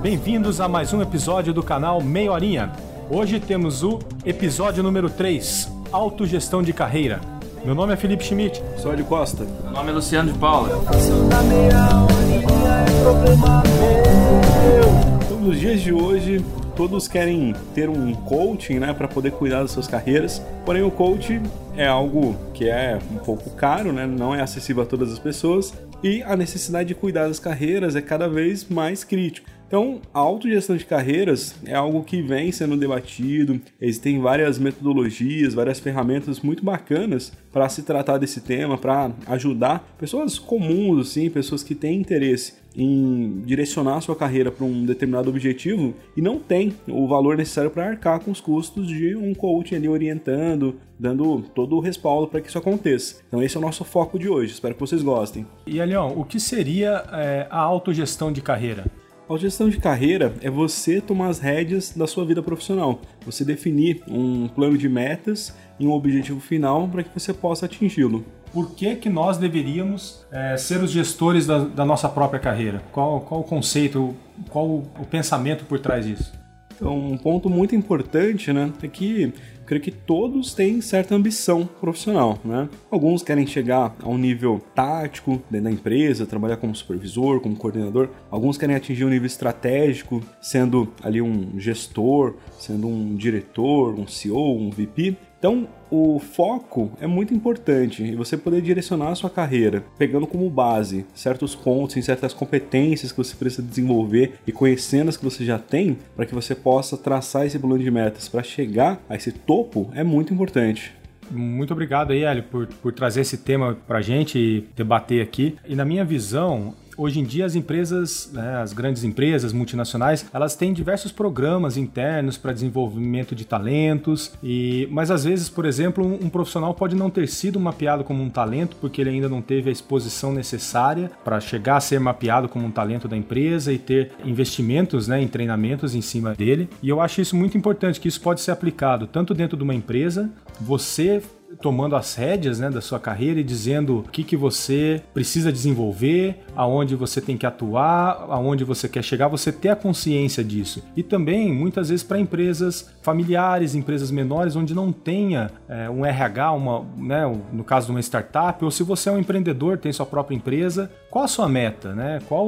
Bem-vindos a mais um episódio do canal Meia Horinha. Hoje temos o episódio número 3, Autogestão de Carreira. Meu nome é Felipe Schmidt. Sou de Costa. Meu nome é Luciano de Paula. Então, nos dias de hoje, todos querem ter um coaching, né, para poder cuidar das suas carreiras. Porém, o coaching é algo que é um pouco caro, né, não é acessível a todas as pessoas e a necessidade de cuidar das carreiras é cada vez mais crítico. Então, a autogestão de carreiras é algo que vem sendo debatido, existem várias metodologias, várias ferramentas muito bacanas para se tratar desse tema, para ajudar pessoas comuns, assim, pessoas que têm interesse em direcionar sua carreira para um determinado objetivo e não tem o valor necessário para arcar com os custos de um coach ali orientando, dando todo o respaldo para que isso aconteça. Então esse é o nosso foco de hoje. Espero que vocês gostem. E Alião, o que seria é, a autogestão de carreira? A gestão de carreira é você tomar as rédeas da sua vida profissional. Você definir um plano de metas e um objetivo final para que você possa atingi-lo. Por que, que nós deveríamos é, ser os gestores da, da, nossa própria carreira? Qual, qual o conceito, qual o pensamento por trás disso? Então, um ponto muito importante né, é que creio que todos têm certa ambição profissional, né? Alguns querem chegar a um nível tático dentro da empresa, trabalhar como supervisor, como coordenador. Alguns querem atingir um nível estratégico, sendo ali um gestor, sendo um diretor, um CEO, um VP. Então, o foco é muito importante e você poder direcionar a sua carreira, pegando como base certos pontos certas competências que você precisa desenvolver e conhecendo as que você já tem, para que você possa traçar esse plano de metas para chegar a esse topo, é muito importante. Muito obrigado aí, Hélio, por, por trazer esse tema para gente e debater aqui. E na minha visão, Hoje em dia as empresas, né, as grandes empresas multinacionais, elas têm diversos programas internos para desenvolvimento de talentos e, mas às vezes, por exemplo, um, um, profissional pode não ter sido mapeado como um talento porque ele ainda não teve a exposição necessária para chegar a ser mapeado como um talento da empresa e ter investimentos, né, em treinamentos em cima dele. E eu acho isso muito importante que isso pode ser aplicado tanto dentro de uma empresa, você tomando as rédeas né, da sua carreira e dizendo o que, que você precisa desenvolver, aonde você tem que atuar, aonde você quer chegar, você ter a consciência disso. E também, muitas vezes, para empresas familiares, empresas menores, onde não tenha é, um RH, uma, né, no caso de uma startup, ou se você é um empreendedor, tem sua própria empresa, qual a sua meta? Né? Qual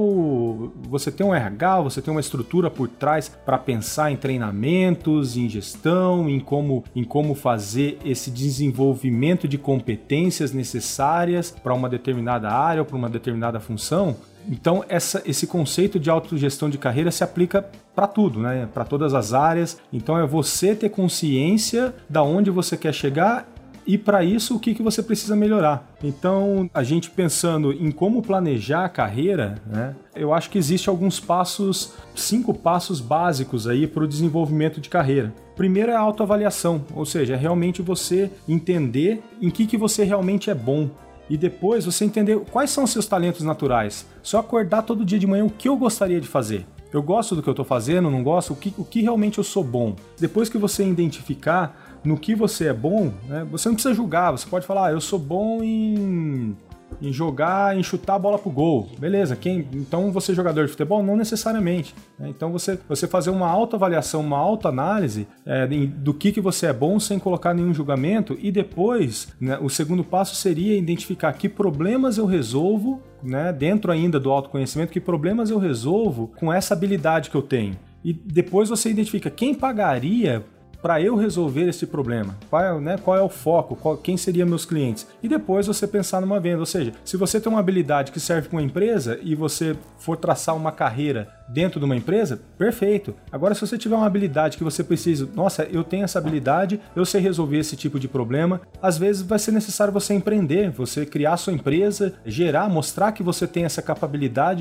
Você tem um RH, você tem uma estrutura por trás para pensar em treinamentos, em gestão, em como, em como fazer esse desenvolvimento desenvolvimento de competências necessárias para uma determinada área ou para uma determinada função. Então, essa, esse conceito de autogestão de carreira se aplica para tudo, né? para todas as áreas. Então, é você ter consciência da onde você quer chegar e para isso o que, que você precisa melhorar. Então, a gente pensando em como planejar a carreira, né, eu acho que existe alguns passos, cinco passos básicos aí para o desenvolvimento de carreira. Primeiro é a autoavaliação, ou seja, é realmente você entender em que, que você realmente é bom, e depois você entender quais são os seus talentos naturais. Só acordar todo dia de manhã o que eu gostaria de fazer. Eu gosto do que eu estou fazendo, não gosto, o que, o que realmente eu sou bom. Depois que você identificar no que você é bom, né, você não precisa julgar, você pode falar, ah, eu sou bom em em jogar, em chutar a bola pro gol. Beleza, quem então você é jogador de futebol? Não necessariamente. Né? Então você, você fazer uma autoavaliação, uma autoanálise é, do que, que você é bom sem colocar nenhum julgamento e depois né, o segundo passo seria identificar que problemas eu resolvo, né, dentro ainda do autoconhecimento, que problemas eu resolvo com essa habilidade que eu tenho. E depois você identifica quem pagaria para eu resolver esse problema? Qual é, né, qual é o foco? Qual, quem seriam meus clientes? E depois você pensar numa venda. Ou seja, se você tem uma habilidade que serve para uma empresa e você for traçar uma carreira dentro de uma empresa, perfeito. Agora, se você tiver uma habilidade que você precisa, nossa, eu tenho essa habilidade, eu sei resolver esse tipo de problema, às vezes vai ser necessário você empreender, você criar sua empresa, gerar, mostrar que você tem essa capacidade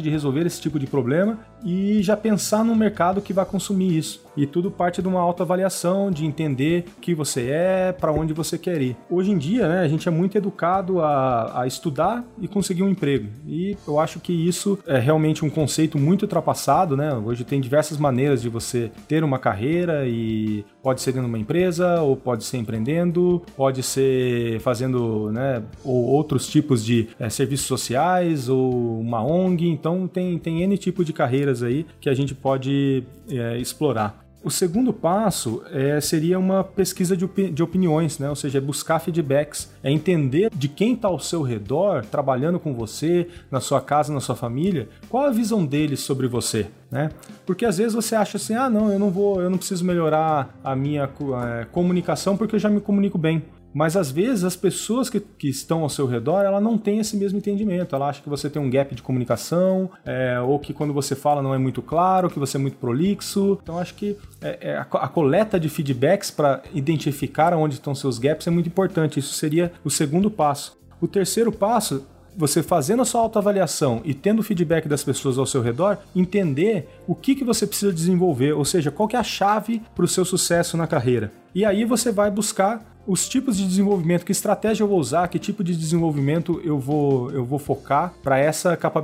de resolver esse tipo de problema e já pensar no mercado que vai consumir isso. E tudo parte de uma autoavaliação, de entender o que você é, para onde você quer ir. Hoje em dia, né, a gente é muito educado a, a estudar e conseguir um emprego. E eu acho que isso é realmente um conceito muito ultrapassado passado, né? Hoje tem diversas maneiras de você ter uma carreira e pode ser de uma empresa, ou pode ser empreendendo, pode ser fazendo, né, ou outros tipos de é, serviços sociais, ou uma ONG. Então tem, tem N tipo de carreiras aí que a gente pode é, explorar. O segundo passo é, seria uma pesquisa de, opi de, opiniões, né? ou seja, é buscar feedbacks, é entender de quem está ao seu redor, trabalhando com você, na sua casa, na sua família, qual a visão deles sobre você. Né? Porque às vezes você acha assim, ah, não, eu não vou, eu não preciso melhorar a minha é, comunicação porque eu já me comunico bem. Mas às vezes as pessoas que, que estão ao seu redor, ela não tem esse mesmo entendimento. Ela acha que você tem um gap de comunicação, é, ou que quando você fala não é muito claro, que você é muito prolixo. Então acho que é, é, a, a, coleta de feedbacks para identificar onde estão seus gaps é muito importante. Isso seria o segundo passo. O terceiro passo você fazendo a sua autoavaliação e tendo o feedback das pessoas ao seu redor, entender o que, que você precisa desenvolver, ou seja, qual que é a chave para o seu sucesso na carreira. E aí você vai buscar os tipos de desenvolvimento, que estratégia eu vou usar, que tipo de desenvolvimento eu vou, eu vou focar para essa capacidade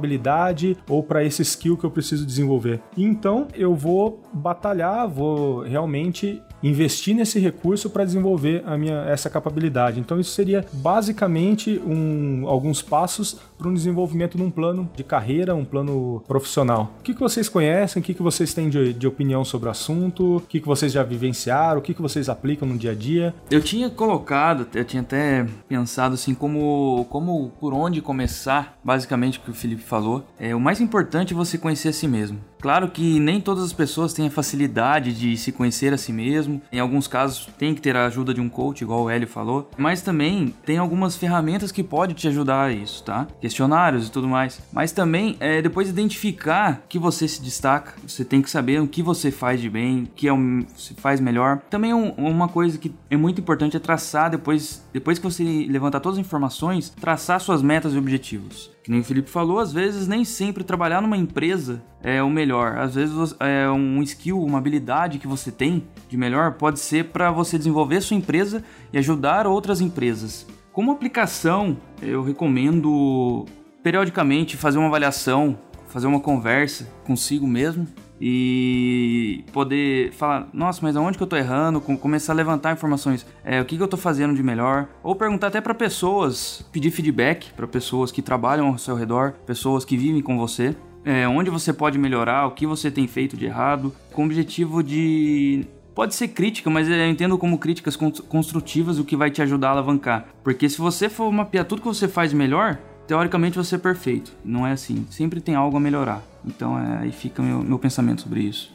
ou para esse skill que eu preciso desenvolver. Então eu vou batalhar, vou realmente investir nesse recurso para desenvolver a minha essa capacidade. Então isso seria basicamente um, alguns passos para um desenvolvimento num plano de carreira, um plano profissional. O que, que vocês conhecem? O que, que vocês têm de, de opinião sobre o assunto? O que, que vocês já vivenciaram? O que, que vocês aplicam no dia a dia? Eu tinha colocado, eu tinha até pensado assim como, como por onde começar, basicamente o que o Felipe falou. É, o mais importante é você conhecer a si mesmo. Claro que nem todas as pessoas têm a facilidade de se conhecer a si mesmo. Em alguns casos tem que ter a ajuda de um coach, igual o Hélio falou. Mas também tem algumas ferramentas que podem te ajudar a isso, tá? Questionários e tudo mais. Mas também é depois identificar que você se destaca. Você tem que saber o que você faz de bem, o que é um, se faz melhor. Também um, uma coisa que é muito importante é traçar depois, depois que você levantar todas as informações, traçar suas metas e objetivos. Que nem o Felipe falou, às vezes nem sempre trabalhar numa empresa é o melhor. Às vezes é um skill, uma habilidade que você tem de melhor pode ser para você desenvolver sua empresa e ajudar outras empresas. Como aplicação, eu recomendo periodicamente fazer uma avaliação, fazer uma conversa consigo mesmo e poder falar, nossa, mas aonde que eu tô errando? Começar a levantar informações, é, o que, que eu tô fazendo de melhor, ou perguntar até para pessoas, pedir feedback para pessoas que trabalham ao seu redor, pessoas que vivem com você, é, onde você pode melhorar, o que você tem feito de errado, com o objetivo de pode ser crítica, mas eu entendo como críticas construtivas o que vai te ajudar a alavancar. Porque se você for mapear tudo que você faz melhor, teoricamente você é perfeito. Não é assim. Sempre tem algo a melhorar. Então é, aí fica meu, meu pensamento sobre isso.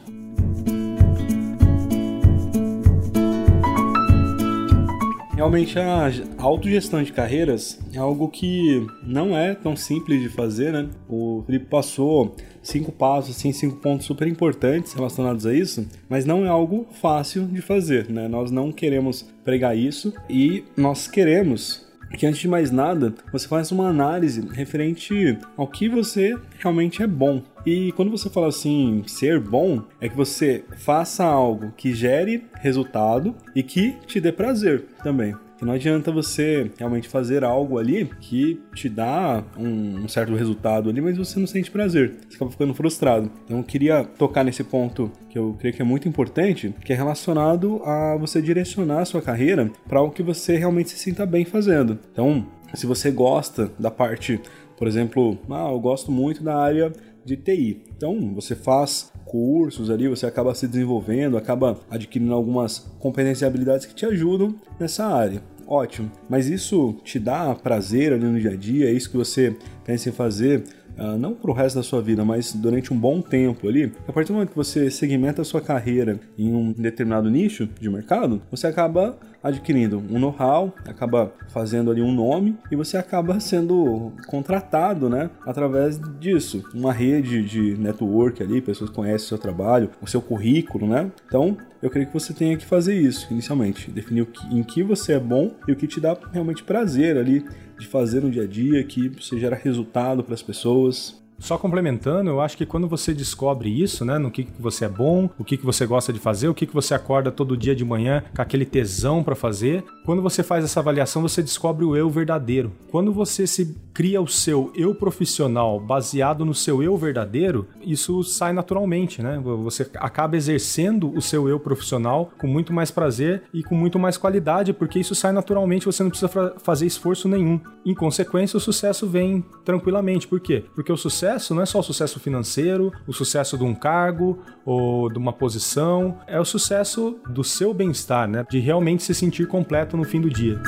Realmente a autogestão de carreiras é algo que não é tão simples de fazer, né? O Felipe passou cinco passos, assim, cinco pontos super importantes relacionados a isso, mas não é algo fácil de fazer, né? Nós não queremos pregar isso e nós queremos que antes de mais nada, você faz uma análise referente ao que você realmente é bom. E quando você fala assim, ser bom, é que você faça algo que gere resultado e que te dê prazer também. Que não adianta você realmente fazer algo ali que te dá um, um, certo resultado ali, mas você não sente prazer. Você acaba ficando frustrado. Então eu queria tocar nesse ponto que eu creio que é muito importante, que é relacionado a você direcionar a sua carreira para algo que você realmente se sinta bem fazendo. Então, se você gosta da parte, por exemplo, ah, eu gosto muito da área de TI. Então, você faz cursos ali, você acaba se desenvolvendo, acaba adquirindo algumas competências e habilidades que te ajudam nessa área. Ótimo. Mas isso te dá prazer ali no dia a dia? É isso que você pensa em fazer? Uh, não para o resto da sua vida, mas durante um bom tempo ali, a partir do momento que você segmenta a sua carreira em um determinado nicho de mercado, você acaba adquirindo um know-how, acaba fazendo ali um nome e você acaba sendo contratado, né, através disso, uma rede de network ali, pessoas conhecem o seu trabalho, o seu currículo, né? Então, eu creio que você tenha que fazer isso inicialmente, definir que, em que você é bom e o que te dá realmente prazer ali de fazer no dia a dia, que você gera resultado para as pessoas. Só complementando, eu acho que quando você descobre isso, né, no que, que você é bom, o que, que você gosta de fazer, o que, que você acorda todo dia de manhã com aquele tesão para fazer, quando você faz essa avaliação, você descobre o eu verdadeiro. Quando você se cria o seu eu profissional baseado no seu eu verdadeiro, isso sai naturalmente, né? Você acaba exercendo o seu eu profissional com muito mais prazer e com muito mais qualidade, porque isso sai naturalmente, você não precisa fazer esforço nenhum. Em consequência, o sucesso vem tranquilamente. Por quê? Porque o sucesso não é só o sucesso financeiro, o sucesso de um cargo ou de uma posição, é o sucesso do seu bem-estar, né? De realmente se sentir completo no fim do dia.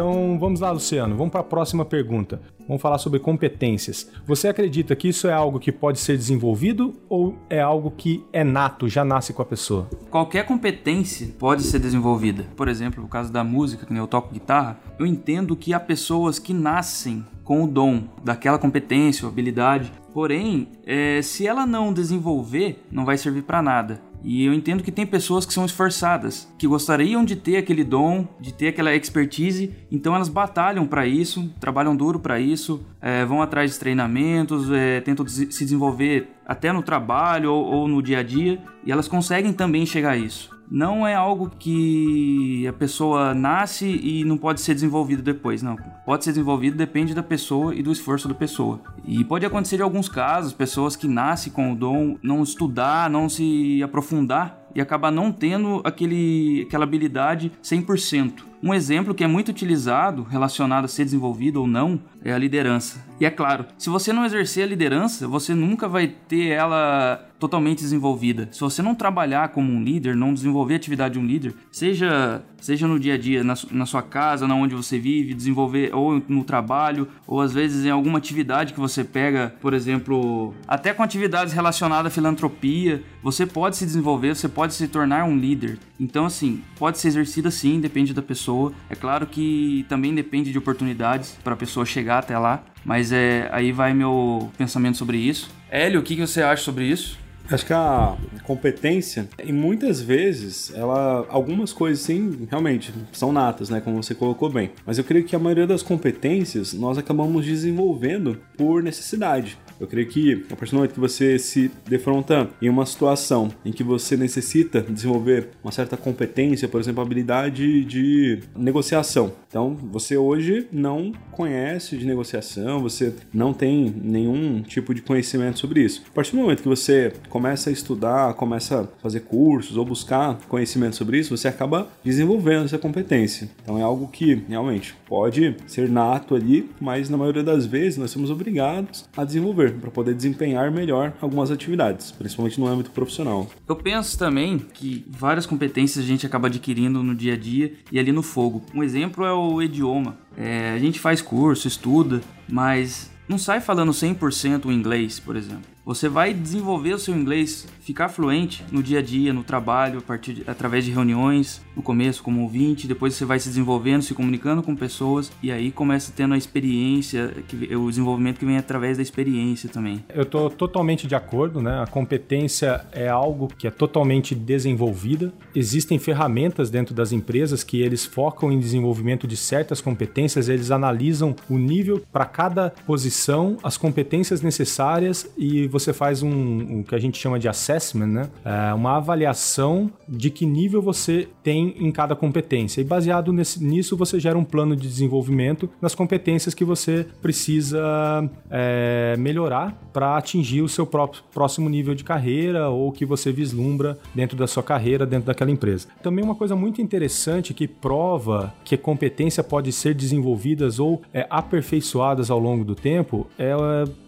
Então vamos lá, Luciano. Vamos para a próxima pergunta. Vamos falar sobre competências. Você acredita que isso é algo que pode ser desenvolvido ou é algo que é nato, já nasce com a pessoa? Qualquer competência pode ser desenvolvida. Por exemplo, no caso da música, que eu toco guitarra, eu entendo que há pessoas que nascem com o dom daquela competência ou habilidade. Porém, é, se ela não desenvolver, não vai servir para nada. E eu entendo que tem pessoas que são esforçadas, que gostariam de ter aquele dom, de ter aquela expertise, então elas batalham para isso, trabalham duro para isso, é, vão atrás de treinamentos, é, tentam se desenvolver até no trabalho ou, ou no dia a dia, e elas conseguem também chegar a isso não é algo que a pessoa nasce e não pode ser desenvolvido depois, não. Pode ser desenvolvido, depende da pessoa e do esforço da pessoa. E pode acontecer em alguns casos, pessoas que nascem com o dom, não estudar, não se aprofundar e acabar não tendo aquele, aquela habilidade 100%. Um exemplo que é muito utilizado, relacionado a ser desenvolvido ou não, é a liderança. E é claro, se você não exercer a liderança, você nunca vai ter ela totalmente desenvolvida. Se você não trabalhar como um líder, não desenvolver a atividade de um líder, seja seja no dia a dia, na, na sua casa, na onde você vive, desenvolver ou no trabalho, ou às vezes em alguma atividade que você pega, por exemplo, até com atividades relacionadas à filantropia, você pode se desenvolver, você pode se tornar um líder. Então, assim, pode ser exercida sim, depende da pessoa. É claro que também depende de oportunidades para a pessoa chegar até lá, mas é aí vai meu pensamento sobre isso. Hélio, o que você acha sobre isso? Acho que a competência, e muitas vezes, ela. Algumas coisas, sim, realmente, são natas, né? Como você colocou bem. Mas eu creio que a maioria das competências nós acabamos desenvolvendo por necessidade. Eu creio que a partir do momento que você se defronta em uma situação em que você necessita desenvolver uma certa competência, por exemplo, habilidade de negociação. Então, você hoje não conhece de negociação, você não tem nenhum tipo de conhecimento sobre isso. A partir do momento que você começa a estudar, começa a fazer cursos ou buscar conhecimento sobre isso, você acaba desenvolvendo essa competência. Então, é algo que realmente pode ser nato ali, mas na maioria das vezes nós somos obrigados a desenvolver para poder desempenhar melhor algumas atividades, principalmente no âmbito profissional. Eu penso também que várias competências a gente acaba adquirindo no dia a dia e ali no fogo. Um exemplo é o idioma. É, a gente faz curso, estuda, mas não sai falando 100% o inglês, por exemplo. Você vai desenvolver o seu inglês, ficar fluente no dia a dia, no trabalho, a partir de, através de reuniões, no começo como ouvinte, depois você vai se desenvolvendo, se comunicando com pessoas e aí começa tendo a experiência, que, o desenvolvimento que vem através da experiência também. Eu tô totalmente de acordo, né? A competência é algo que é totalmente desenvolvida. Existem ferramentas dentro das empresas que eles focam em desenvolvimento de certas competências, eles analisam o nível para cada posição, as competências necessárias e você faz um, o que a gente chama de assessment, né? É uma avaliação de que nível você tem em cada competência. E baseado nesse, nisso, você gera um plano de desenvolvimento nas competências que você precisa é, melhorar para atingir o seu próprio, próximo nível de carreira ou que você vislumbra dentro da sua carreira, dentro daquela empresa. Também uma coisa muito interessante que prova que competência pode ser desenvolvidas ou é, aperfeiçoadas ao longo do tempo é,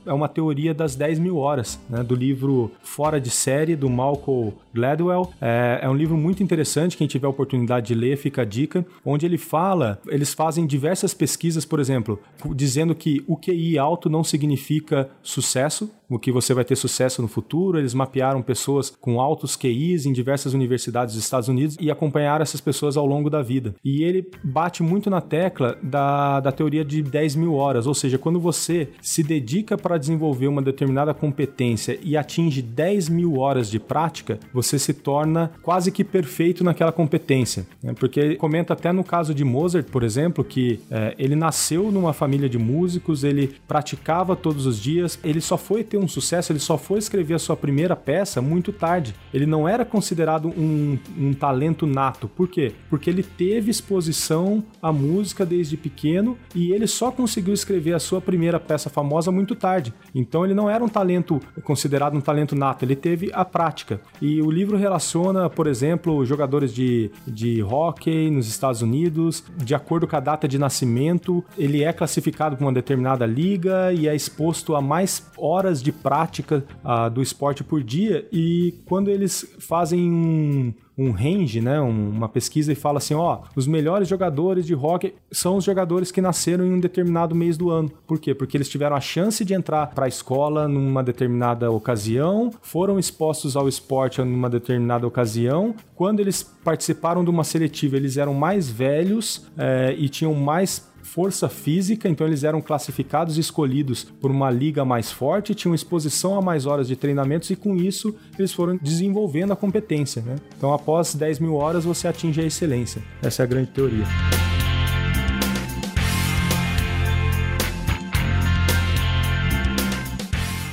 é uma teoria das 10 mil horas né, do livro Fora de Série, do Malcolm Gladwell. É, é, um livro muito interessante, quem tiver a oportunidade de ler, fica a dica, onde ele fala, eles fazem diversas pesquisas, por exemplo, dizendo que o QI alto não significa sucesso, o que você vai ter sucesso no futuro. Eles mapearam pessoas com altos QIs em diversas universidades dos Estados Unidos e acompanharam essas pessoas ao longo da vida. E ele bate muito na tecla da, da teoria de 10 mil horas, ou seja, quando você se dedica para desenvolver uma determinada competência e atinge 10 mil horas de prática, você se torna quase que perfeito naquela competência. Né? Porque ele comenta até no caso de Mozart, por exemplo, que é, ele nasceu numa família de músicos, ele praticava todos os dias, ele só foi ter um sucesso, ele só foi escrever a sua primeira peça muito tarde. Ele não era considerado um, um talento nato. Por quê? Porque ele teve exposição à música desde pequeno e ele só conseguiu escrever a sua primeira peça famosa muito tarde. Então ele não era um talento considerado um talento nato, ele teve a prática. E o livro relaciona, por exemplo, jogadores de, de hockey nos Estados Unidos, de acordo com a data de nascimento, ele é classificado para uma determinada liga e é exposto a mais horas de prática uh, do esporte por dia. E quando eles fazem um, um range, né, uma pesquisa e fala assim, ó, os melhores jogadores de hockey são os jogadores que nasceram em um determinado mês do ano. Por quê? Porque eles tiveram a chance de entrar para a escola numa determinada ocasião, foram expostos ao esporte numa determinada ocasião. Quando eles participaram de uma seletiva, eles eram mais velhos é, e tinham mais força física, então eles eram classificados e escolhidos por uma liga mais forte, tinham exposição a mais horas de treinamentos e com isso eles foram desenvolvendo a competência. Né? Então, após 10 mil horas, você atinge a excelência. Essa é a grande teoria.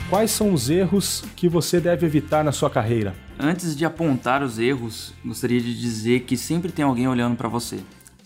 Quais são os erros que você deve evitar na sua carreira? Antes de apontar os erros, gostaria de dizer que sempre tem alguém olhando para você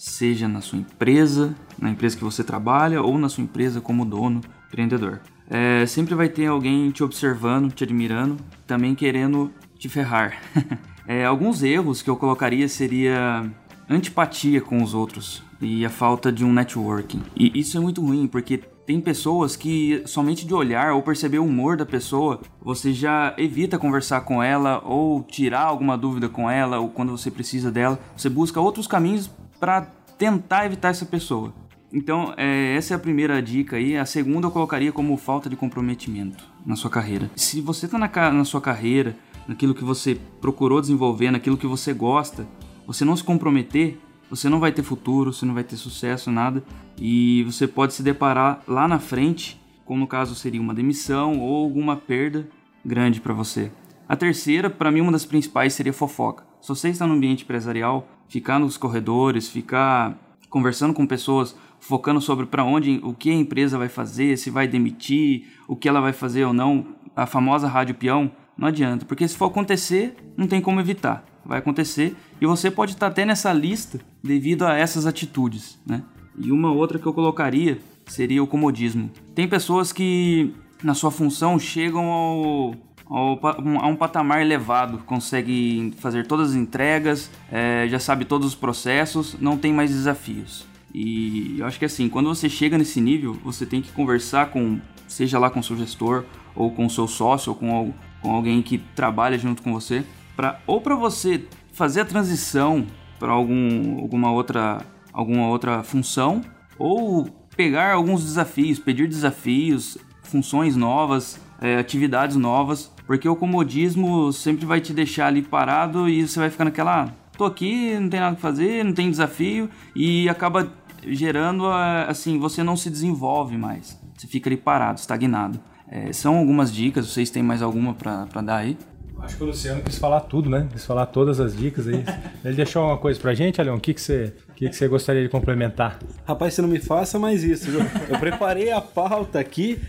seja na sua empresa, na empresa que você trabalha ou na sua empresa como dono, empreendedor. É, sempre vai ter alguém te observando, te admirando, também querendo te ferrar. é, alguns erros que eu colocaria seria antipatia com os outros e a falta de um networking. E isso é muito ruim porque tem pessoas que somente de olhar ou perceber o humor da pessoa, você já evita conversar com ela ou tirar alguma dúvida com ela ou quando você precisa dela, você busca outros caminhos para tentar evitar essa pessoa. Então, é, essa é a primeira dica aí. A segunda eu colocaria como falta de comprometimento na sua carreira. Se você está na, na sua carreira, naquilo que você procurou desenvolver, naquilo que você gosta, você não se comprometer, você não vai ter futuro, você não vai ter sucesso, nada. E você pode se deparar lá na frente, como no caso seria uma demissão ou alguma perda grande para você. A terceira, para mim, uma das principais seria fofoca. Se você está no ambiente empresarial, ficar nos corredores, ficar conversando com pessoas, focando sobre para onde, o que a empresa vai fazer, se vai demitir, o que ela vai fazer ou não, a famosa rádio peão, não adianta, porque se for acontecer, não tem como evitar. Vai acontecer e você pode estar até nessa lista devido a essas atitudes, né? E uma outra que eu colocaria seria o comodismo. Tem pessoas que na sua função chegam ao a um patamar elevado, consegue fazer todas as entregas, é, já sabe todos os processos, não tem mais desafios. E eu acho que assim, quando você chega nesse nível, você tem que conversar com, seja lá com o seu gestor, ou com o seu sócio, ou com, com alguém que trabalha junto com você, para ou para você fazer a transição para algum, alguma outra alguma outra função, ou pegar alguns desafios, pedir desafios, funções novas, é, atividades novas porque o comodismo sempre vai te deixar ali parado e você vai ficar naquela. Ah, tô aqui, não tem nada que fazer, não tem desafio e acaba gerando assim, você não se desenvolve mais. Você fica ali parado, estagnado. É, são algumas dicas, vocês têm mais alguma para dar aí? Acho que o Luciano quis falar tudo, né? Quis falar todas as dicas aí. Ele deixou uma coisa pra gente, Alion? O que, que, você, que, que você gostaria de complementar? Rapaz, você não me faça mais isso. Eu, eu preparei a pauta aqui,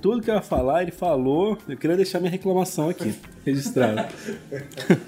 tudo que eu ia falar, ele falou. Eu queria deixar minha reclamação aqui, registrada.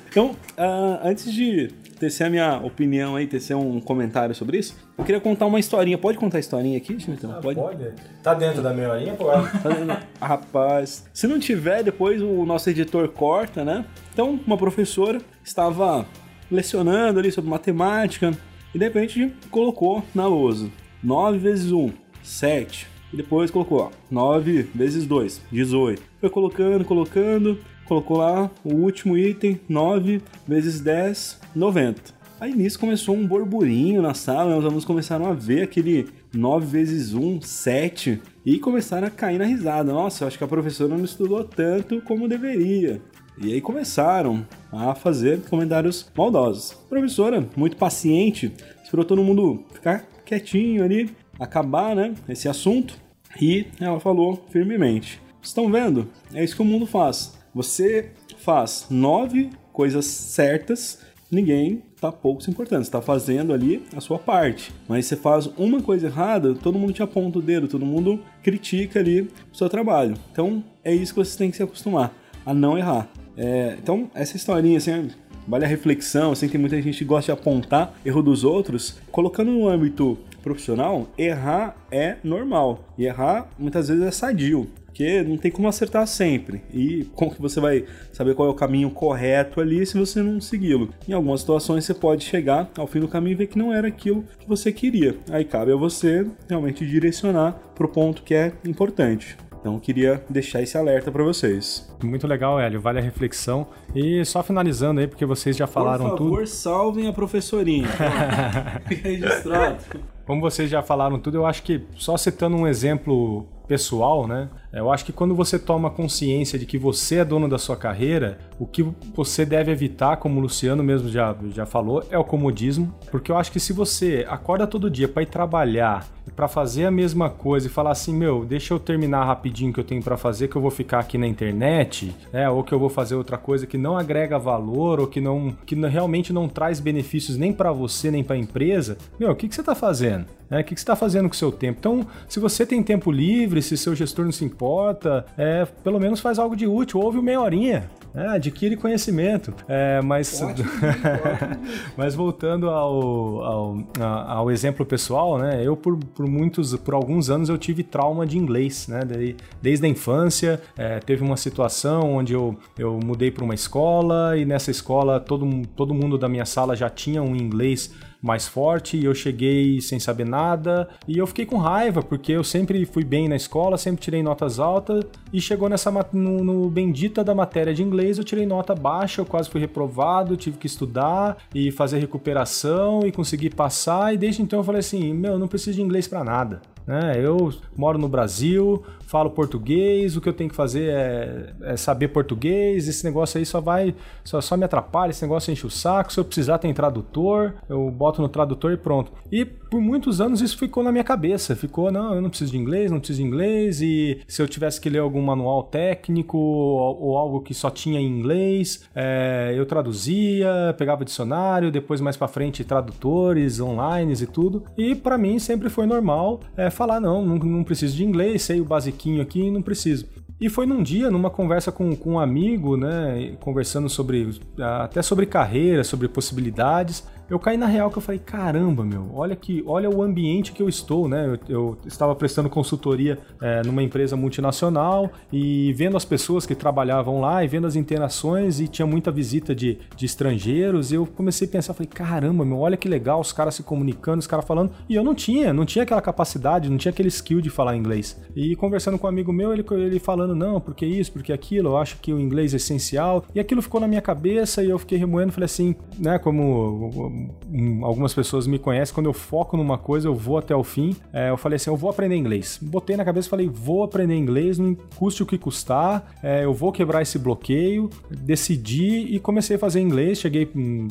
Então, uh, antes de tecer a minha opinião aí, tecer um comentário sobre isso, eu queria contar uma historinha. Pode contar a historinha aqui, Chimitão? Ah, pode? pode? Tá dentro da meia horinha, pode? Tá Rapaz, se não tiver, depois o nosso editor corta, né? Então, uma professora estava lecionando ali sobre matemática e de repente colocou na lousa 9 vezes 1, 7. E depois colocou ó, 9 vezes 2, 18. Foi colocando, colocando colocou lá o último item, 9 vezes 10, 90. Aí nisso começou um burburinho na sala, né? os alunos começaram a ver aquele 9 vezes 1, 7. E começaram a cair na risada. Nossa, eu acho que a professora não estudou tanto como deveria. E aí começaram a fazer comentários maldosos. A professora, muito paciente, esperou todo mundo ficar quietinho ali, acabar né, esse assunto. E ela falou firmemente: Estão vendo? É isso que o mundo faz. Você faz nove coisas certas, ninguém tá pouco se importando. Você tá fazendo ali a sua parte. Mas você faz uma coisa errada, todo mundo te aponta o dedo, todo mundo critica ali o seu trabalho. Então é isso que você tem que se acostumar, a não errar. É, então, essa historinha, assim, vale a reflexão, assim, tem muita gente que gosta de apontar erro dos outros. Colocando no âmbito profissional, errar é normal. E errar, muitas vezes, é sadio. Porque não tem como acertar sempre. E como que você vai saber qual é o caminho correto ali se você não segui-lo? Em algumas situações você pode chegar ao fim do caminho e ver que não era aquilo que você queria. Aí cabe a você realmente direcionar para o ponto que é importante. Então queria deixar esse alerta para vocês. Muito legal, Hélio. Vale a reflexão. E só finalizando aí, porque vocês já falaram tudo. Por favor, tudo. salvem a professorinha. Fica registrado. Como vocês já falaram tudo, eu acho que só citando um exemplo pessoal, né? Eu acho que quando você toma consciência de que você é dono da sua carreira, o que você deve evitar, como o Luciano mesmo já, já falou, é o comodismo. Porque eu acho que se você acorda todo dia para ir trabalhar, para fazer a mesma coisa e falar assim, meu, deixa eu terminar rapidinho que eu tenho para fazer, que eu vou ficar aqui na internet, né? Ou que eu vou fazer outra coisa que não agrega valor ou que não que realmente não traz benefícios nem para você nem para a empresa, meu, o que, que você está fazendo? É, o que, que você está fazendo com o seu tempo? Então, se você tem tempo livre, se seu gestor não se importa, é, pelo menos faz algo de útil, ouve meia horinha. É, adquire conhecimento. É, mas, ótimo, ótimo. mas voltando ao, ao, ao, exemplo pessoal, né? Eu por, por muitos, por alguns anos eu tive trauma de inglês, né? Desde a infância, é, teve uma situação onde eu, eu mudei para uma escola e nessa escola todo, todo mundo da minha sala já tinha um inglês mais forte e eu cheguei sem saber nada. E eu fiquei com raiva porque eu sempre fui bem na escola, sempre tirei notas altas. E chegou nessa no, no bendita da matéria de inglês eu tirei nota baixa, eu quase fui reprovado, tive que estudar e fazer recuperação e conseguir passar. E desde então eu falei assim, meu, eu não preciso de inglês para nada. Né? Eu moro no Brasil, falo português, o que eu tenho que fazer é, é, saber português, esse negócio aí só vai, só, só me atrapalha, esse negócio enche o saco, se eu precisar tem tradutor, eu boto no tradutor e pronto. E por muitos anos isso ficou na minha cabeça, ficou, não, eu não preciso de inglês, não preciso de inglês, e se eu tivesse que ler algum manual técnico ou, ou algo que só tinha em inglês, é, eu traduzia, pegava dicionário, depois mais para frente tradutores online e tudo, e para mim sempre foi normal é, falar, não, não, não preciso de inglês, sei o basiquinho aqui, não preciso. E foi num dia, numa conversa com, com um amigo, né, conversando sobre até sobre carreira, sobre possibilidades, eu caí na real que eu falei, caramba, meu, olha que, olha o ambiente que eu estou, né? Eu, eu estava prestando consultoria é, numa empresa multinacional e vendo as pessoas que trabalhavam lá e vendo as interações e tinha muita visita de, de estrangeiros, eu comecei a pensar, falei, caramba, meu, olha que legal, os caras se comunicando, os caras falando, e eu não tinha, não tinha aquela capacidade, não tinha aquele skill de falar inglês. E conversando com um amigo meu, ele, ele falando, não, porque isso, porque aquilo, eu acho que o inglês é essencial, e aquilo ficou na minha cabeça e eu fiquei remoendo, falei assim, né, como algumas pessoas me conhecem, quando eu foco numa coisa, eu vou até o fim. É, eu falei assim, eu vou aprender inglês. Botei na cabeça e falei, vou aprender inglês, não custe o que custar, é, eu vou quebrar esse bloqueio. Decidi e comecei a fazer inglês. Cheguei, um,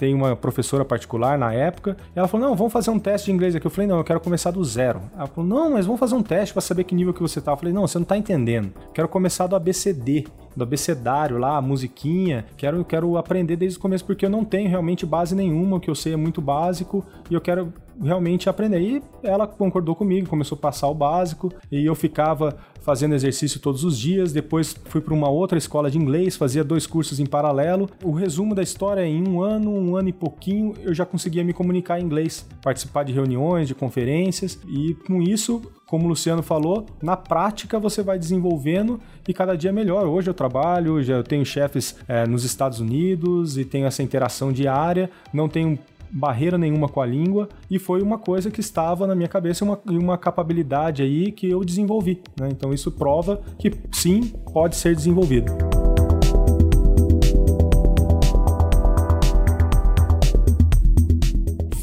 contratei uma professora particular na época. ela falou, não, vamos fazer um teste de inglês aqui. Eu falei, não, eu quero começar do zero. Ela falou, não, mas vamos fazer um teste para saber que nível que você tá. Eu falei, não, você não tá entendendo. Quero começar do ABCD do abecedário lá, a musiquinha. Quero, quero aprender desde o começo porque eu não tenho realmente base nenhuma, o que eu sei é muito básico e eu quero realmente aprender. E ela concordou comigo, começou a passar o básico e eu ficava fazendo exercício todos os dias. Depois fui para uma outra escola de inglês, fazia dois cursos em paralelo. O resumo da história é em um ano, um ano e pouquinho, eu já conseguia me comunicar em inglês, participar de reuniões, de conferências e com isso como o Luciano falou, na prática você vai desenvolvendo e cada dia melhor. Hoje eu trabalho, já tenho chefes é, nos Estados Unidos e tenho essa interação diária, não tenho barreira nenhuma com a língua e foi uma coisa que estava na minha cabeça uma, uma capabilidade aí que eu desenvolvi. Né? Então isso prova que sim, pode ser desenvolvido.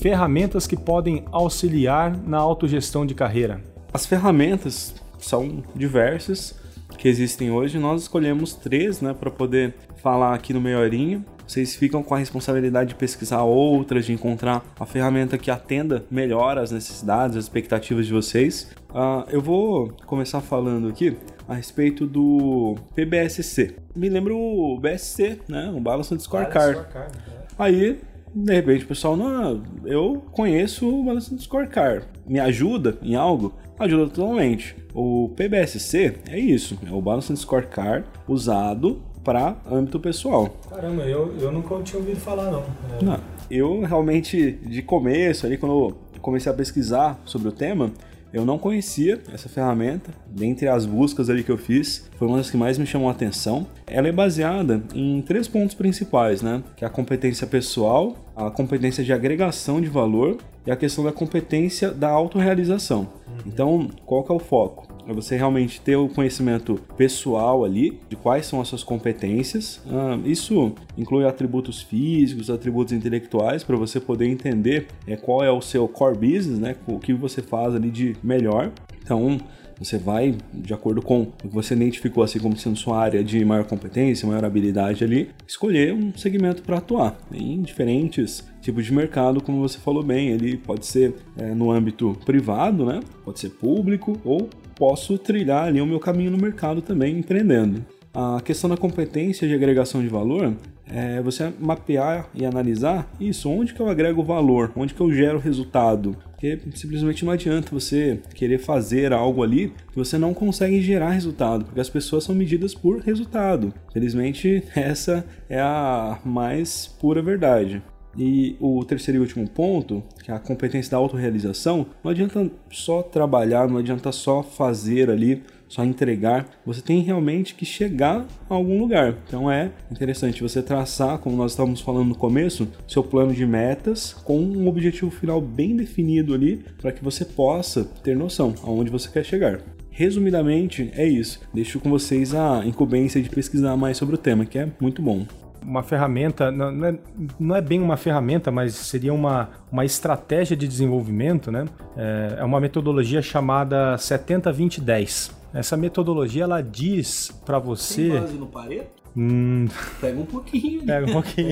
ferramentas que podem auxiliar na autogestão de carreira? As ferramentas são diversas que existem hoje. Nós escolhemos três né, para poder falar aqui no meia horinha. Vocês ficam com a responsabilidade de pesquisar outras, de encontrar a ferramenta que atenda melhor as necessidades, as expectativas de vocês. Uh, eu vou começar falando aqui a respeito do PBSC. Me lembro o BSC, né? O Balance Scorecard. Scorecard né? Aí, de repente, o pessoal, não, eu conheço o Balance Scorecard. Me ajuda em algo? Ajuda totalmente. O PBSC é isso, é o Balance Scorecard usado para âmbito pessoal. Caramba, eu, eu nunca tinha ouvido falar não. É... não. Eu realmente, de começo, ali quando eu comecei a pesquisar sobre o tema, eu não conhecia essa ferramenta, dentre as buscas ali que eu fiz, foi uma das que mais me chamou a atenção. Ela é baseada em três pontos principais, né? Que é a competência pessoal, a competência de agregação de valor e a questão da competência da autorrealização. Uhum. Então, qual que é o foco? é você realmente ter o conhecimento pessoal ali de quais são as suas competências. Ah, isso inclui atributos físicos, atributos intelectuais, para você poder entender é, qual é o seu core business, né? O que você faz ali de melhor. Então, você vai, de acordo com o que você identificou assim como sendo sua área de maior competência, maior habilidade ali, escolher um segmento para atuar em diferentes tipos de mercado, como você falou bem. Ele pode ser é, no âmbito privado, né? Pode ser público ou posso trilhar ali o meu caminho no mercado também empreendendo. A questão da competência de agregação de valor é você mapear e analisar isso, onde que eu agrego valor, onde que eu gero resultado. Porque simplesmente não adianta você querer fazer algo ali que você não consegue gerar resultado, porque as pessoas são medidas por resultado. Felizmente, essa é a mais pura verdade. E o terceiro e último ponto, que é a competência da autorrealização, não adianta só trabalhar, não adianta só fazer ali, só entregar, você tem realmente que chegar a algum lugar. Então é interessante você traçar, como nós estávamos falando no começo, seu plano de metas com um objetivo final bem definido ali, para que você possa ter noção aonde você quer chegar. Resumidamente, é isso. Deixo com vocês a incumbência de pesquisar mais sobre o tema, que é muito bom uma ferramenta, não é, não é bem uma ferramenta, mas seria uma, uma estratégia de desenvolvimento, né? É, é uma metodologia chamada 70-20-10. Essa metodologia ela diz para você. Tem base no Pareto? Hum... Pega um pouquinho. Pega um pouquinho.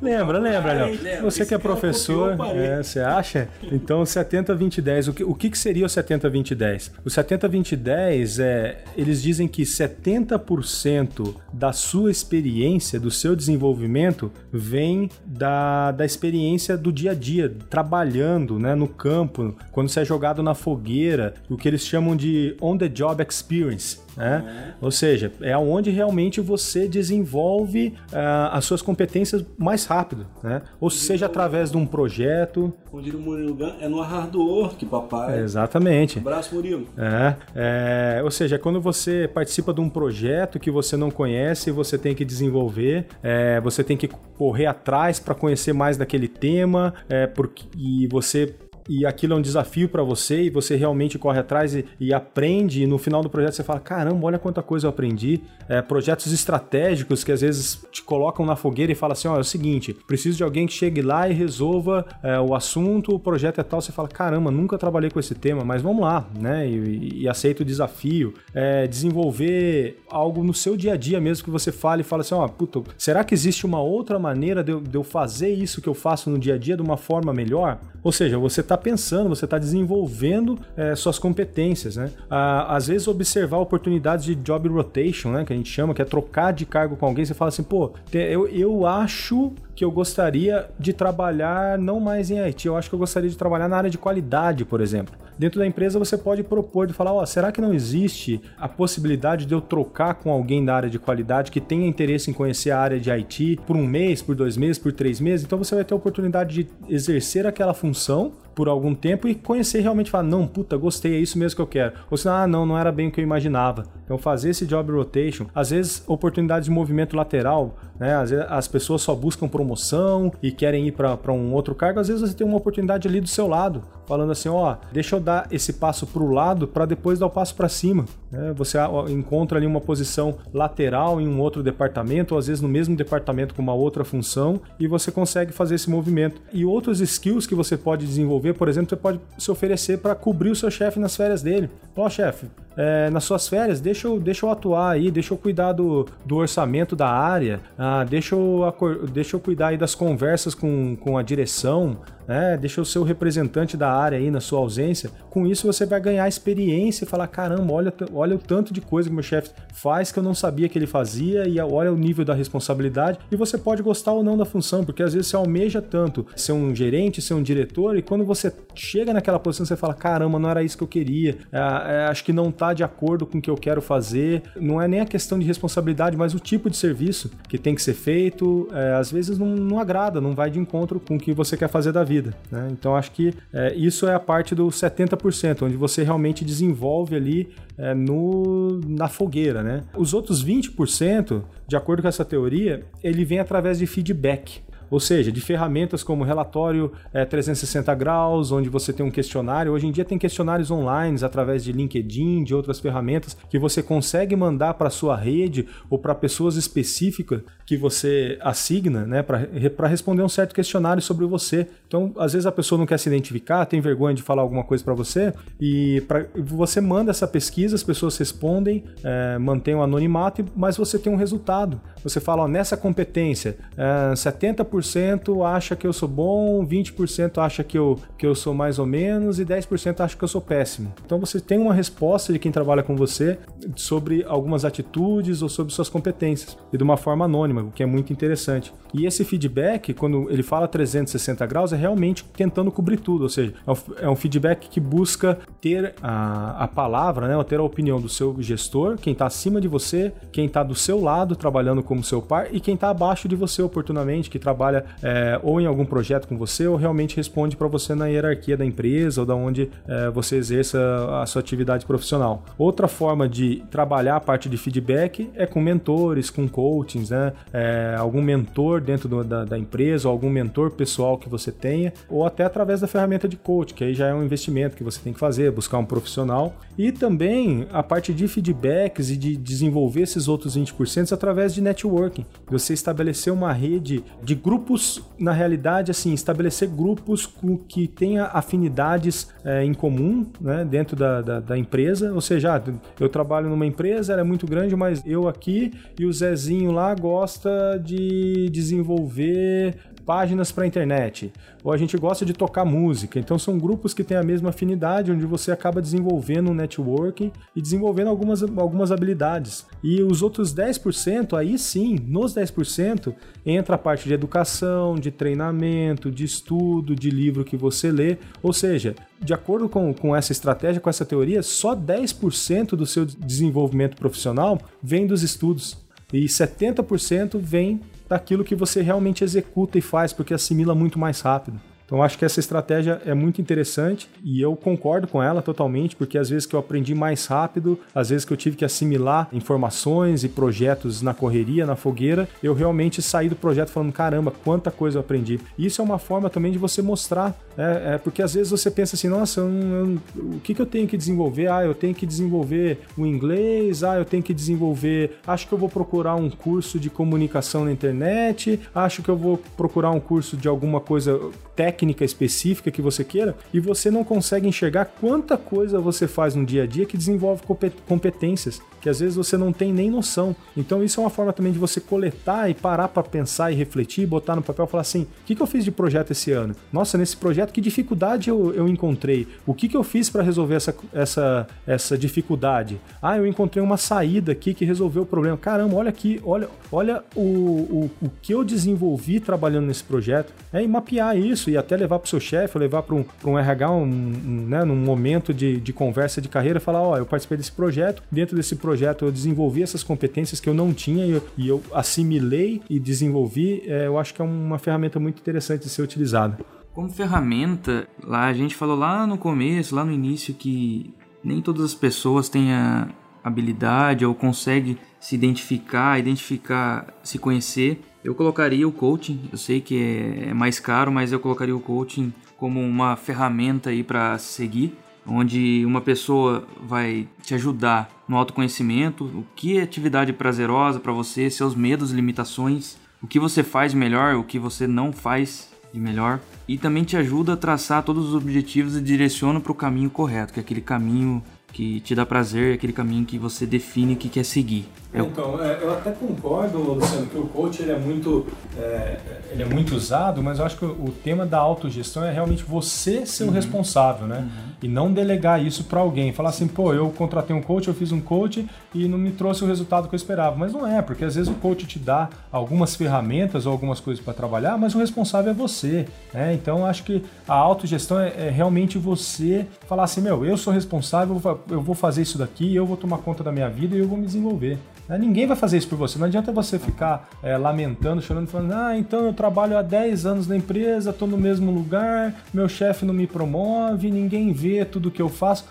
lembra, lembra, Léo. Você que é professor, é, você acha? Então, 70, 20, 10. O que, o que seria o 70, 20, 10? O 70, 20, 10 é. Eles dizem que 70% da sua experiência, do seu desenvolvimento, vem da, da experiência do dia a dia, trabalhando né, no campo, quando você é jogado na fogueira, o que eles chamam de on-the-job experience. Né? Ou seja, é onde realmente você desenvolve uh, as suas competências mais rápido, né? Ou seja, através de um projeto. Como diria o Murilo é no hard work, papai. É, exatamente. Um abraço, Murilo. É, é, ou seja, quando você participa de um projeto que você não conhece, você tem que desenvolver, é, você tem que correr atrás para conhecer mais daquele tema, é, porque, e você e aquilo é um desafio para você e você realmente corre atrás e, e, aprende e no final do projeto você fala, caramba, olha quanta coisa eu aprendi. É, projetos estratégicos que às vezes te colocam na fogueira e falam assim, ó, é o seguinte, preciso de alguém que chegue lá e resolva é, o assunto, o projeto é tal, você fala, caramba, nunca trabalhei com esse tema, mas vamos lá, né, e, e aceita o desafio. É, desenvolver algo no seu dia a dia mesmo que você fale e fala assim, ó, puta, será que existe uma outra maneira de eu, de eu fazer isso que eu faço no dia a dia de uma forma melhor? Ou seja, você está pensando, você está desenvolvendo é, suas competências, né? às vezes observar oportunidades de job rotation, né? Que a gente chama, que é trocar de cargo com alguém. Você fala assim, pô, eu, eu acho que eu gostaria de trabalhar não mais em IT, eu acho que eu gostaria de trabalhar na área de qualidade, por exemplo. Dentro da empresa você pode propor de falar, ó, oh, será que não existe a possibilidade de eu trocar com alguém da área de qualidade que tenha interesse em conhecer a área de IT por um mês, por dois meses, por três meses? Então você vai ter a oportunidade de exercer aquela função por algum tempo e conhecer realmente falar, não, puta, gostei, é isso mesmo que eu quero. Ou se ah, não, não era bem o que eu imaginava. Então fazer esse job rotation, às vezes oportunidades de movimento lateral, né? Às vezes as pessoas só buscam promoção e querem ir para um outro cargo, às vezes você tem uma oportunidade ali do seu lado. Falando assim, ó, deixa eu dar esse passo para o lado para depois dar o passo para cima. Né? Você encontra ali uma posição lateral em um outro departamento, ou às vezes no mesmo departamento com uma outra função, e você consegue fazer esse movimento. E outros skills que você pode desenvolver, por exemplo, você pode se oferecer para cobrir o seu chefe nas férias dele. Ó, chefe, é, nas suas férias, deixa eu, deixa eu atuar aí, deixa eu cuidar do, do orçamento da área, ah, deixa, eu, deixa eu cuidar aí das conversas com, com a direção, né? Deixa o representante da área aí na sua ausência. Com isso você vai ganhar experiência e falar: caramba, olha, olha o tanto de coisa que meu chefe faz que eu não sabia que ele fazia e olha o nível da responsabilidade. E você pode gostar ou não da função, porque às vezes você almeja tanto ser um gerente, ser um diretor, e quando você chega naquela posição, você fala: caramba, não era isso que eu queria, é, é, acho que não está de acordo com o que eu quero fazer. Não é nem a questão de responsabilidade, mas o tipo de serviço que tem que ser feito, é, às vezes não, não agrada, não vai de encontro com o que você quer fazer da vida vida. Né? Então acho que é, isso é a parte do 70%, onde você realmente desenvolve ali é, no, na fogueira. Né? Os outros 20%, de acordo com essa teoria, ele vem através de feedback. Ou seja, de ferramentas como relatório é, 360 graus, onde você tem um questionário. Hoje em dia tem questionários online através de LinkedIn, de outras ferramentas que você consegue mandar para sua rede ou para pessoas específicas que você assigna, né, para responder um certo questionário sobre você. Então, às vezes a pessoa não quer se identificar, tem vergonha de falar alguma coisa para você e pra, você manda essa pesquisa, as pessoas respondem, é, mantém o anonimato, mas você tem um resultado. Você fala, ó, nessa competência, é, 70% 10% acha que eu sou bom, 20% acha que eu, que eu sou mais ou menos e 10% acha que eu sou péssimo. Então você tem uma resposta de quem trabalha com você sobre algumas atitudes ou sobre suas competências e de uma forma anônima, o que é muito interessante. E esse feedback, quando ele fala 360 graus, é realmente tentando cobrir tudo, ou seja, é um é feedback que busca ter a, a palavra, né, ou ter a opinião do seu gestor, quem está acima de você, quem está do seu lado trabalhando como seu par e quem está abaixo de você oportunamente, que trabalha trabalha é, ou em algum projeto com você ou realmente responde para você na hierarquia da empresa ou da onde é, você exerça a sua atividade profissional. Outra forma de trabalhar a parte de feedback é com mentores, com coachings, né? É, algum mentor dentro do, da, da, empresa ou algum mentor pessoal que você tenha ou até através da ferramenta de coach, que aí já é um investimento que você tem que fazer, buscar um profissional. E também a parte de feedbacks e de desenvolver esses outros 20% através de networking. Você estabelecer uma rede de grupos grupos, na realidade, assim, estabelecer grupos com que tenha afinidades é, em comum né, dentro da, da, da, empresa. Ou seja, ah, eu trabalho numa empresa, ela é muito grande, mas eu aqui e o Zezinho lá gosta de desenvolver páginas para internet, ou a gente gosta de tocar música. Então são grupos que têm a mesma afinidade, onde você acaba desenvolvendo um networking e desenvolvendo algumas, algumas habilidades. E os outros 10%, aí sim, nos 10%, entra a parte de educação, de treinamento, de estudo, de livro que você lê. Ou seja, de acordo com, com essa estratégia, com essa teoria, só 10% do seu desenvolvimento profissional vem dos estudos. E 70% vem daquilo que você realmente executa e faz, porque assimila muito mais rápido. Então acho que essa estratégia é muito interessante e eu concordo com ela totalmente, porque às vezes que eu aprendi mais rápido, às vezes que eu tive que assimilar informações e projetos na correria, na fogueira, eu realmente saí do projeto falando, caramba, quanta coisa eu aprendi. E isso é uma forma também de você mostrar, né? é, porque às vezes você pensa assim, nossa, eu, eu, o que, que eu tenho que desenvolver? Ah, eu tenho que desenvolver o inglês, ah, eu tenho que desenvolver, acho que eu vou procurar um curso de comunicação na internet, acho que eu vou procurar um curso de alguma coisa técnica específica que você queira e você não consegue enxergar quanta coisa você faz no dia a dia que desenvolve competências que às vezes você não tem nem noção. Então isso é uma forma também de você coletar e parar para pensar e refletir, botar no papel e falar assim: o que, que eu fiz de projeto esse ano? Nossa, nesse projeto que dificuldade eu, eu encontrei? O que, que eu fiz para resolver essa, essa, essa dificuldade? Ah, eu encontrei uma saída aqui que resolveu o problema. Caramba, olha aqui, olha, olha o, o, o que eu desenvolvi trabalhando nesse projeto. É, e mapear isso e levar para o seu chefe, levar para um, um RH, um, um, né, num momento de, de conversa de carreira, falar: Ó, oh, eu participei desse projeto, dentro desse projeto eu desenvolvi essas competências que eu não tinha e eu, e eu assimilei e desenvolvi. É, eu acho que é uma ferramenta muito interessante de ser utilizada. Como ferramenta, lá a gente falou lá no começo, lá no início, que nem todas as pessoas têm a habilidade ou conseguem se identificar, identificar, se conhecer eu colocaria o coaching, eu sei que é, é mais caro, mas eu colocaria o coaching como uma ferramenta aí para seguir, onde uma pessoa vai te ajudar no autoconhecimento, o que é atividade prazerosa para você, seus medos, limitações, o que você faz melhor, o que você não faz de melhor, e também te ajuda a traçar todos os objetivos e direciona para o caminho correto, que é aquele caminho que te dá prazer, aquele caminho que você define que quer seguir. É então, é, eu até concordo, Luciano, que o coach ele é muito, é, ele é muito usado, mas eu acho que o tema da autogestão é realmente você ser uhum. o responsável, né? Uhum. E não delegar isso para alguém. Falar assim, pô, eu contratei um coach, eu fiz um coach e não me trouxe o resultado que eu esperava. Mas não é, porque às vezes o coach te dá algumas ferramentas ou algumas coisas para trabalhar, mas o responsável é você. Né? Então, acho que a autogestão é, é realmente você falar assim, meu, eu sou responsável, eu vou fazer isso daqui, eu vou tomar conta da minha vida e eu vou me desenvolver. Né? Ninguém vai fazer isso por você. Não adianta você ficar é, lamentando, chorando, falando: ah, então eu trabalho há 10 anos na empresa, estou no mesmo lugar, meu chefe não me promove, ninguém vê tudo que eu faço.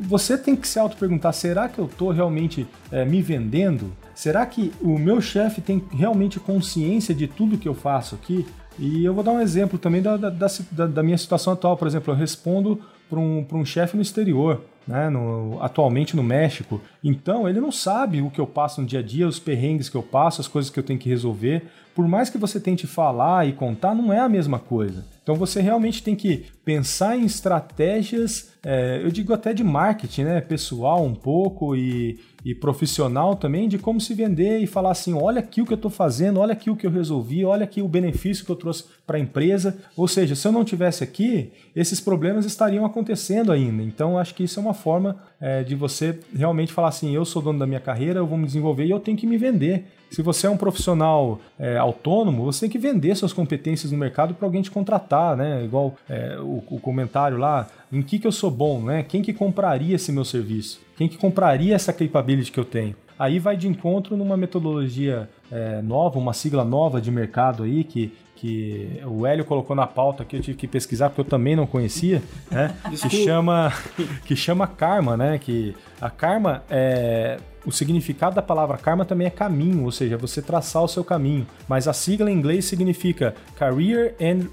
Você tem que se auto-perguntar: será que eu estou realmente é, me vendendo? Será que o meu chefe tem realmente consciência de tudo que eu faço aqui? E eu vou dar um exemplo também da, da, da, da minha situação atual. Por exemplo, eu respondo para um, um chefe no exterior né, no, atualmente no México. Então ele não sabe o que eu passo no dia a dia, os perrengues que eu passo, as coisas que eu tenho que resolver. Por mais que você tente falar e contar, não é a mesma coisa. Então você realmente tem que pensar em estratégias, é, eu digo até de marketing, né, pessoal um pouco e, e profissional também, de como se vender e falar assim: olha aqui o que eu estou fazendo, olha aqui o que eu resolvi, olha aqui o benefício que eu trouxe para a empresa. Ou seja, se eu não tivesse aqui, esses problemas estariam acontecendo ainda. Então acho que isso é uma forma é, de você realmente falar assim: eu sou dono da minha carreira, eu vou me desenvolver e eu tenho que me vender. Se você é um profissional é, autônomo, você tem que vender suas competências no mercado para alguém te contratar, né? Igual é, o, o, comentário lá, em que, que eu sou bom, né? Quem que compraria esse meu serviço? Quem que compraria essa capability que eu tenho? Aí vai de encontro numa metodologia é, nova, uma sigla nova de mercado aí que que o Hélio colocou na pauta aqui, eu tive que pesquisar porque eu também não conhecia, né? que chama que chama karma, né? Que a karma é o significado da palavra karma também é caminho, ou seja, você traçar o seu caminho. Mas a sigla em inglês significa Career and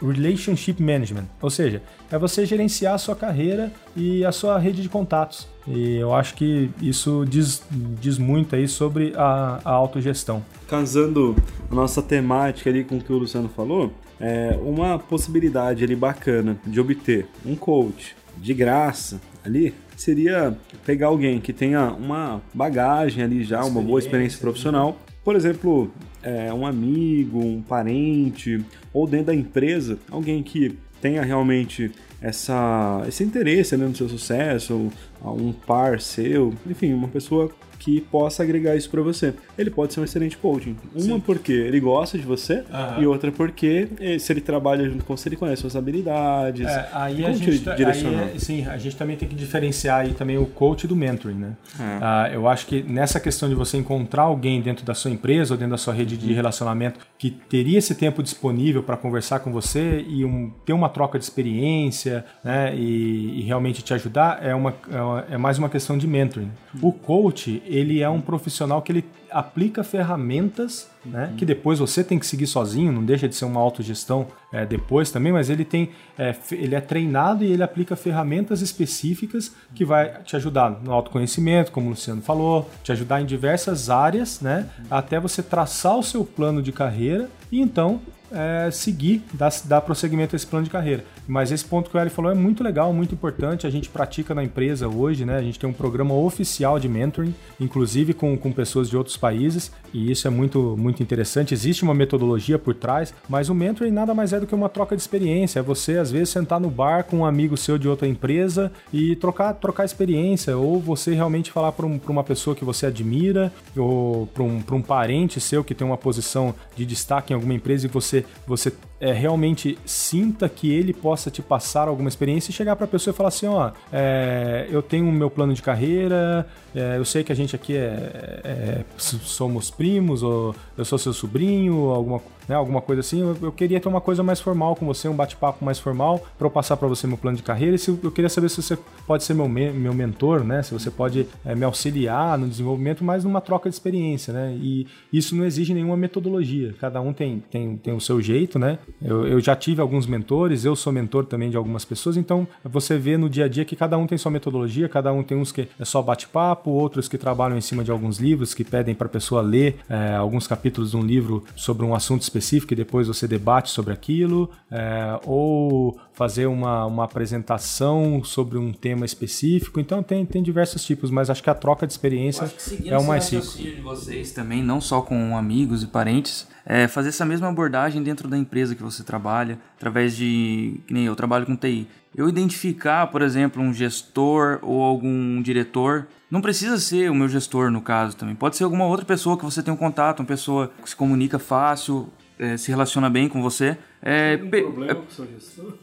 Relationship Management, ou seja, é você gerenciar a sua carreira e a sua rede de contatos. E eu acho que isso diz, diz muito aí sobre a, a autogestão. Casando a nossa temática ali com o que o Luciano falou, é uma possibilidade ali bacana de obter um coach de graça ali seria pegar alguém que tenha uma bagagem ali já, uma boa experiência profissional. Por exemplo, é, um amigo, um parente, ou dentro da empresa, alguém que tenha realmente essa, esse interesse né, no seu sucesso, um par seu, enfim, uma pessoa que possa agregar isso para você. Ele pode ser um excelente coaching. Uma Sim. porque ele gosta de você uhum. e outra porque se ele trabalha junto com você, ele conhece suas habilidades. É, aí a gente, tá, aí é, sim, a gente também tem que diferenciar aí também o coach do mentoring, né? É. Ah, eu acho que nessa questão de você encontrar alguém dentro da sua empresa ou dentro da sua rede de uhum. relacionamento que teria esse tempo disponível para conversar com você e um, ter uma troca de experiência, né? E, e realmente te ajudar é uma é, é mais uma questão de mentoring. O coach ele é um profissional que ele aplica ferramentas, né, que depois você tem que seguir sozinho, não deixa de ser uma autogestão é, depois também, mas ele tem, é, ele é treinado e ele aplica ferramentas específicas que vai te ajudar no autoconhecimento, como o Luciano falou, te ajudar em diversas áreas, né, até você traçar o seu plano de carreira e então é, seguir, dar, dar prosseguimento a esse plano de carreira. Mas esse ponto que o Eli falou é muito legal, muito importante. A gente pratica na empresa hoje, né? A gente tem um programa oficial de mentoring, inclusive com, com pessoas de outros países, e isso é muito, muito interessante. Existe uma metodologia por trás, mas o mentoring nada mais é do que uma troca de experiência. É você, às vezes, sentar no bar com um amigo seu de outra empresa e trocar, trocar experiência, ou você realmente falar para um, uma pessoa que você admira, ou para um, um parente seu que tem uma posição de destaque em alguma empresa e você, você é, realmente sinta que ele possa te passar alguma experiência e chegar para a pessoa e falar assim, ó, é, eu tenho o meu plano de carreira, é, eu sei que a gente aqui é, é somos primos, ou eu sou seu sobrinho, alguma né, alguma coisa assim, eu, eu queria ter uma coisa mais formal com você, um bate-papo mais formal, para eu passar para você meu plano de carreira. E se, eu queria saber se você pode ser meu, meu mentor, né? Se você pode é, me auxiliar no desenvolvimento, mas numa troca de experiência, né? E isso não exige nenhuma metodologia. Cada um tem, tem, tem o seu jeito, né? Eu, eu já tive alguns mentores, eu sou mentor também de algumas pessoas, então você vê no dia a dia que cada um tem sua metodologia, cada um tem uns que é só bate-papo, outros que trabalham em cima de alguns livros, que pedem para a pessoa ler é, alguns capítulos de um livro sobre um assunto específico e depois você debate sobre aquilo, é, ou fazer uma, uma apresentação sobre um tema específico. Então tem, tem diversos tipos, mas acho que a troca de experiência é o mais rico. de vocês também, não só com amigos e parentes, é fazer essa mesma abordagem dentro da empresa que você trabalha, através de, que nem eu trabalho com TI. Eu identificar, por exemplo, um gestor ou algum diretor não precisa ser o meu gestor, no caso, também. Pode ser alguma outra pessoa que você tem um contato, uma pessoa que se comunica fácil, é, se relaciona bem com você. É, tem pe... problema com o seu gestor?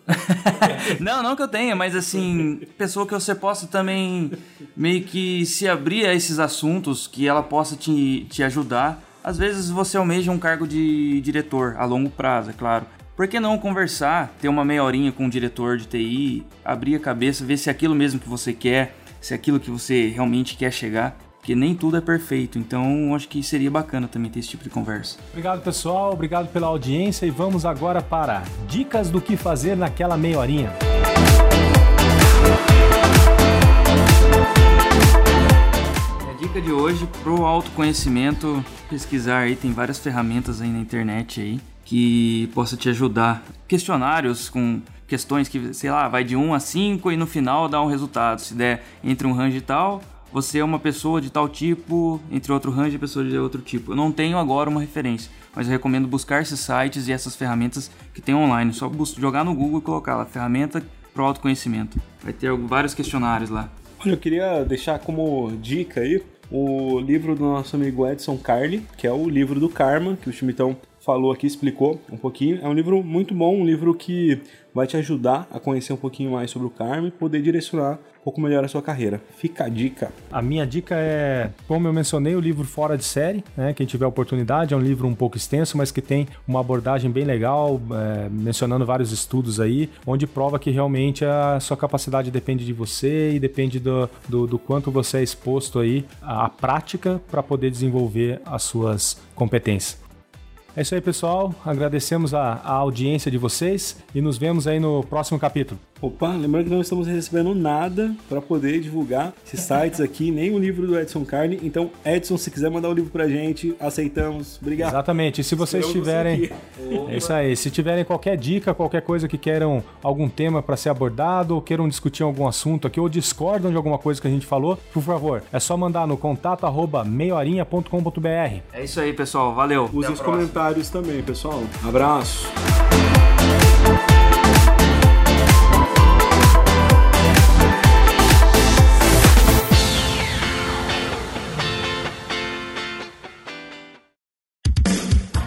não, não que eu tenha, mas assim, pessoa que você possa também meio que se abrir a esses assuntos, que ela possa te, te ajudar. Às vezes você almeja um cargo de diretor a longo prazo, é claro. Por que não conversar, ter uma meia horinha com o diretor de TI, abrir a cabeça, ver se é aquilo mesmo que você quer, se é aquilo que você realmente quer chegar? Porque nem tudo é perfeito. Então, acho que seria bacana também ter esse tipo de conversa. Obrigado, pessoal. Obrigado pela audiência e vamos agora para dicas do que fazer naquela meia horinha. A dica de hoje pro autoconhecimento, pesquisar aí, tem várias ferramentas aí na internet aí que possa te ajudar. Questionários com questões que, sei lá, vai de 1 a 5 e no final dá um resultado. Se der entre um range e tal, você é uma pessoa de tal tipo, entre outro range, pessoa de outro tipo. Eu não tenho agora uma referência, mas eu recomendo buscar esses sites e essas ferramentas que tem online. Só jogar no Google e colocar lá, ferramenta para autoconhecimento. Vai ter vários questionários lá. Olha, eu queria deixar como dica aí o livro do nosso amigo Edson Carli, que é o livro do Karma, que o Chimitão falou aqui, explicou um pouquinho. É um livro muito bom, um livro que vai te ajudar a conhecer um pouquinho mais sobre o Karma e poder direcionar pouco melhor a sua carreira. Fica a dica. A minha dica é, como eu mencionei, o livro Fora de Série, né? Quem tiver oportunidade, é um livro um pouco extenso, mas que tem uma abordagem bem legal, é, mencionando vários estudos aí, onde prova que realmente a sua capacidade depende de você e depende do, do, do quanto você é exposto aí à prática para poder desenvolver as suas competências. É isso aí, pessoal. Agradecemos a, a audiência de vocês e nos vemos aí no próximo capítulo. Opa, lembrando que não estamos recebendo nada para poder divulgar esses sites aqui, nem o livro do Edson Carne. Então, Edson, se quiser mandar o livro pra gente, aceitamos. Obrigado. Exatamente. E se vocês tiverem. É isso aí. Se tiverem qualquer dica, qualquer coisa que queiram algum tema para ser abordado, ou queiram discutir algum assunto aqui, ou discordam de alguma coisa que a gente falou, por favor, é só mandar no contato arroba meiorinha.com.br. É isso aí, pessoal. Valeu. Use os comentários também, pessoal. Abraço.